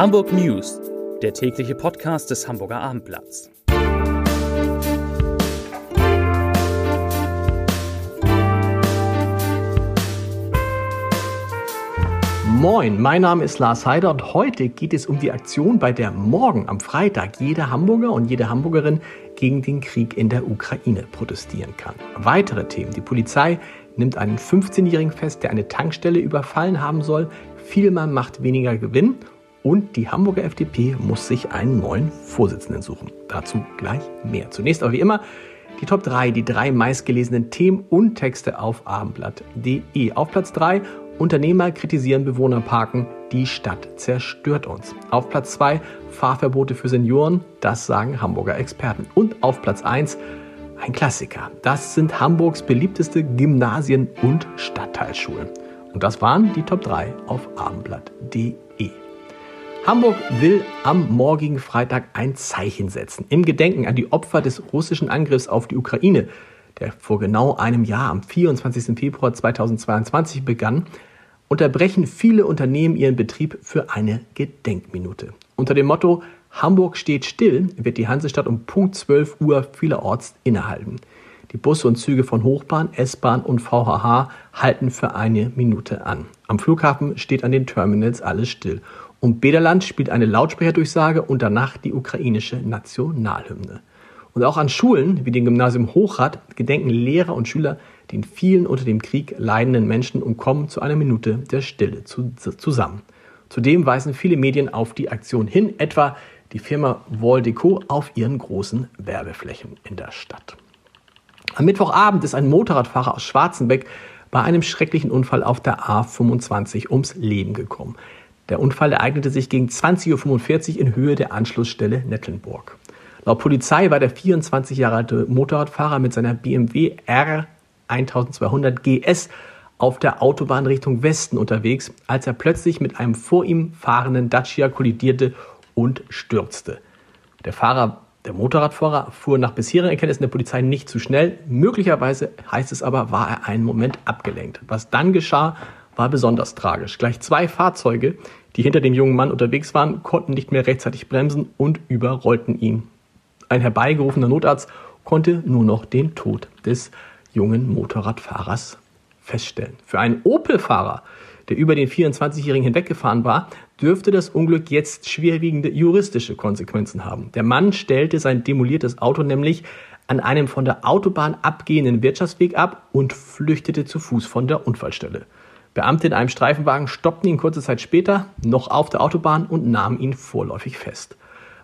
Hamburg News, der tägliche Podcast des Hamburger Abendblatts. Moin, mein Name ist Lars Heider und heute geht es um die Aktion, bei der morgen am Freitag jeder Hamburger und jede Hamburgerin gegen den Krieg in der Ukraine protestieren kann. Weitere Themen. Die Polizei nimmt einen 15-Jährigen fest, der eine Tankstelle überfallen haben soll. Vielmal macht weniger Gewinn und die Hamburger FDP muss sich einen neuen Vorsitzenden suchen. Dazu gleich mehr. Zunächst aber wie immer die Top 3, die drei meistgelesenen Themen und Texte auf abendblatt.de. Auf Platz 3 Unternehmer kritisieren Bewohnerparken, die Stadt zerstört uns. Auf Platz 2 Fahrverbote für Senioren, das sagen Hamburger Experten. Und auf Platz 1 ein Klassiker. Das sind Hamburgs beliebteste Gymnasien und Stadtteilschulen. Und das waren die Top 3 auf abendblatt.de. Hamburg will am morgigen Freitag ein Zeichen setzen. Im Gedenken an die Opfer des russischen Angriffs auf die Ukraine, der vor genau einem Jahr am 24. Februar 2022 begann, unterbrechen viele Unternehmen ihren Betrieb für eine Gedenkminute. Unter dem Motto Hamburg steht still wird die Hansestadt um Punkt 12 Uhr vielerorts innehalten. Die Busse und Züge von Hochbahn, S-Bahn und VHH halten für eine Minute an. Am Flughafen steht an den Terminals alles still. Und Bederland spielt eine Lautsprecherdurchsage und danach die ukrainische Nationalhymne. Und auch an Schulen wie dem Gymnasium Hochrad gedenken Lehrer und Schüler den vielen unter dem Krieg leidenden Menschen und kommen zu einer Minute der Stille zu, zusammen. Zudem weisen viele Medien auf die Aktion hin, etwa die Firma Wall Deco auf ihren großen Werbeflächen in der Stadt. Am Mittwochabend ist ein Motorradfahrer aus Schwarzenbeck bei einem schrecklichen Unfall auf der A25 ums Leben gekommen. Der Unfall ereignete sich gegen 20.45 Uhr in Höhe der Anschlussstelle Nettelnburg. Laut Polizei war der 24 Jahre alte Motorradfahrer mit seiner BMW R 1200 GS auf der Autobahn Richtung Westen unterwegs, als er plötzlich mit einem vor ihm fahrenden Dacia kollidierte und stürzte. Der Fahrer, der Motorradfahrer, fuhr nach bisherigen Erkenntnissen der Polizei nicht zu schnell. Möglicherweise, heißt es aber, war er einen Moment abgelenkt. Was dann geschah, war besonders tragisch. Gleich zwei Fahrzeuge, die hinter dem jungen Mann unterwegs waren, konnten nicht mehr rechtzeitig bremsen und überrollten ihn. Ein herbeigerufener Notarzt konnte nur noch den Tod des jungen Motorradfahrers feststellen. Für einen Opel-Fahrer, der über den 24-Jährigen hinweggefahren war, dürfte das Unglück jetzt schwerwiegende juristische Konsequenzen haben. Der Mann stellte sein demoliertes Auto nämlich an einem von der Autobahn abgehenden Wirtschaftsweg ab und flüchtete zu Fuß von der Unfallstelle. Beamte in einem Streifenwagen stoppten ihn kurze Zeit später noch auf der Autobahn und nahmen ihn vorläufig fest.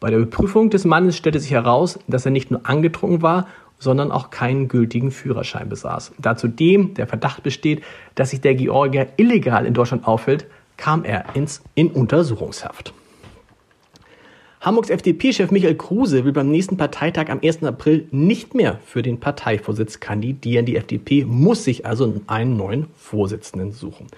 Bei der Überprüfung des Mannes stellte sich heraus, dass er nicht nur angetrunken war, sondern auch keinen gültigen Führerschein besaß. Da zudem der Verdacht besteht, dass sich der Georgier illegal in Deutschland aufhält, kam er ins, in Untersuchungshaft. Hamburgs FDP-Chef Michael Kruse will beim nächsten Parteitag am 1. April nicht mehr für den Parteivorsitz kandidieren. Die FDP muss sich also einen neuen Vorsitzenden suchen.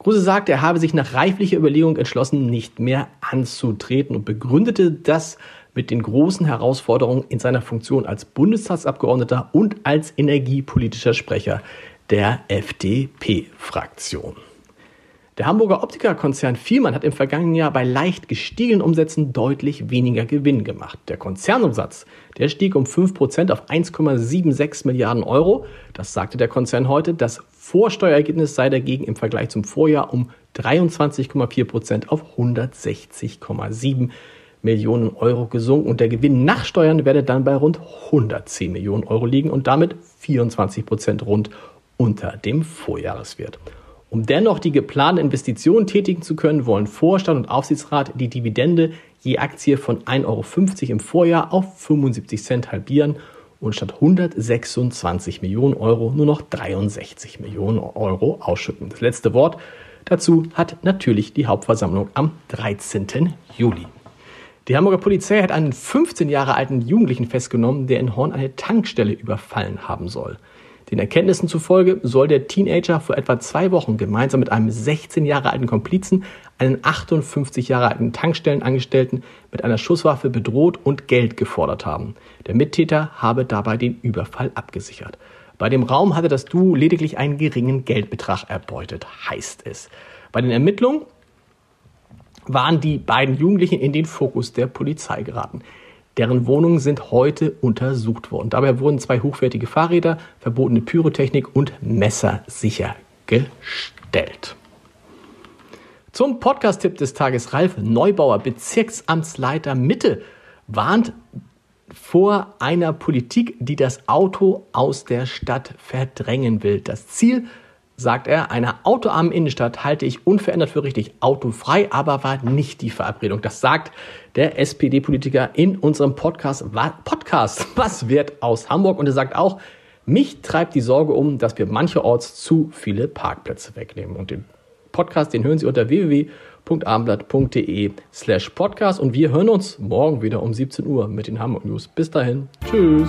Kruse sagt, er habe sich nach reiflicher Überlegung entschlossen, nicht mehr anzutreten und begründete das mit den großen Herausforderungen in seiner Funktion als Bundestagsabgeordneter und als energiepolitischer Sprecher der FDP-Fraktion. Der Hamburger Optikerkonzern Vielmann hat im vergangenen Jahr bei leicht gestiegenen Umsätzen deutlich weniger Gewinn gemacht. Der Konzernumsatz, der stieg um 5% auf 1,76 Milliarden Euro. Das sagte der Konzern heute. Das Vorsteuerergebnis sei dagegen im Vergleich zum Vorjahr um 23,4% auf 160,7 Millionen Euro gesunken und der Gewinn nach Steuern werde dann bei rund 110 Millionen Euro liegen und damit 24% rund unter dem Vorjahreswert. Um dennoch die geplanten Investitionen tätigen zu können, wollen Vorstand und Aufsichtsrat die Dividende je Aktie von 1,50 Euro im Vorjahr auf 75 Cent halbieren und statt 126 Millionen Euro nur noch 63 Millionen Euro ausschütten. Das letzte Wort dazu hat natürlich die Hauptversammlung am 13. Juli. Die Hamburger Polizei hat einen 15 Jahre alten Jugendlichen festgenommen, der in Horn eine Tankstelle überfallen haben soll. Den Erkenntnissen zufolge soll der Teenager vor etwa zwei Wochen gemeinsam mit einem 16 Jahre alten Komplizen einen 58 Jahre alten Tankstellenangestellten mit einer Schusswaffe bedroht und Geld gefordert haben. Der Mittäter habe dabei den Überfall abgesichert. Bei dem Raum hatte das Duo lediglich einen geringen Geldbetrag erbeutet, heißt es. Bei den Ermittlungen waren die beiden Jugendlichen in den Fokus der Polizei geraten. Deren Wohnungen sind heute untersucht worden. Dabei wurden zwei hochwertige Fahrräder, verbotene Pyrotechnik und Messer sichergestellt. Zum Podcast-Tipp des Tages. Ralf Neubauer, Bezirksamtsleiter Mitte, warnt vor einer Politik, die das Auto aus der Stadt verdrängen will. Das Ziel sagt er, einer autoarmen Innenstadt halte ich unverändert für richtig. Autofrei aber war nicht die Verabredung. Das sagt der SPD-Politiker in unserem Podcast, Podcast Was wird aus Hamburg? Und er sagt auch, mich treibt die Sorge um, dass wir mancherorts zu viele Parkplätze wegnehmen. Und den Podcast, den hören Sie unter www.abendblatt.de slash podcast. Und wir hören uns morgen wieder um 17 Uhr mit den Hamburg News. Bis dahin. Tschüss.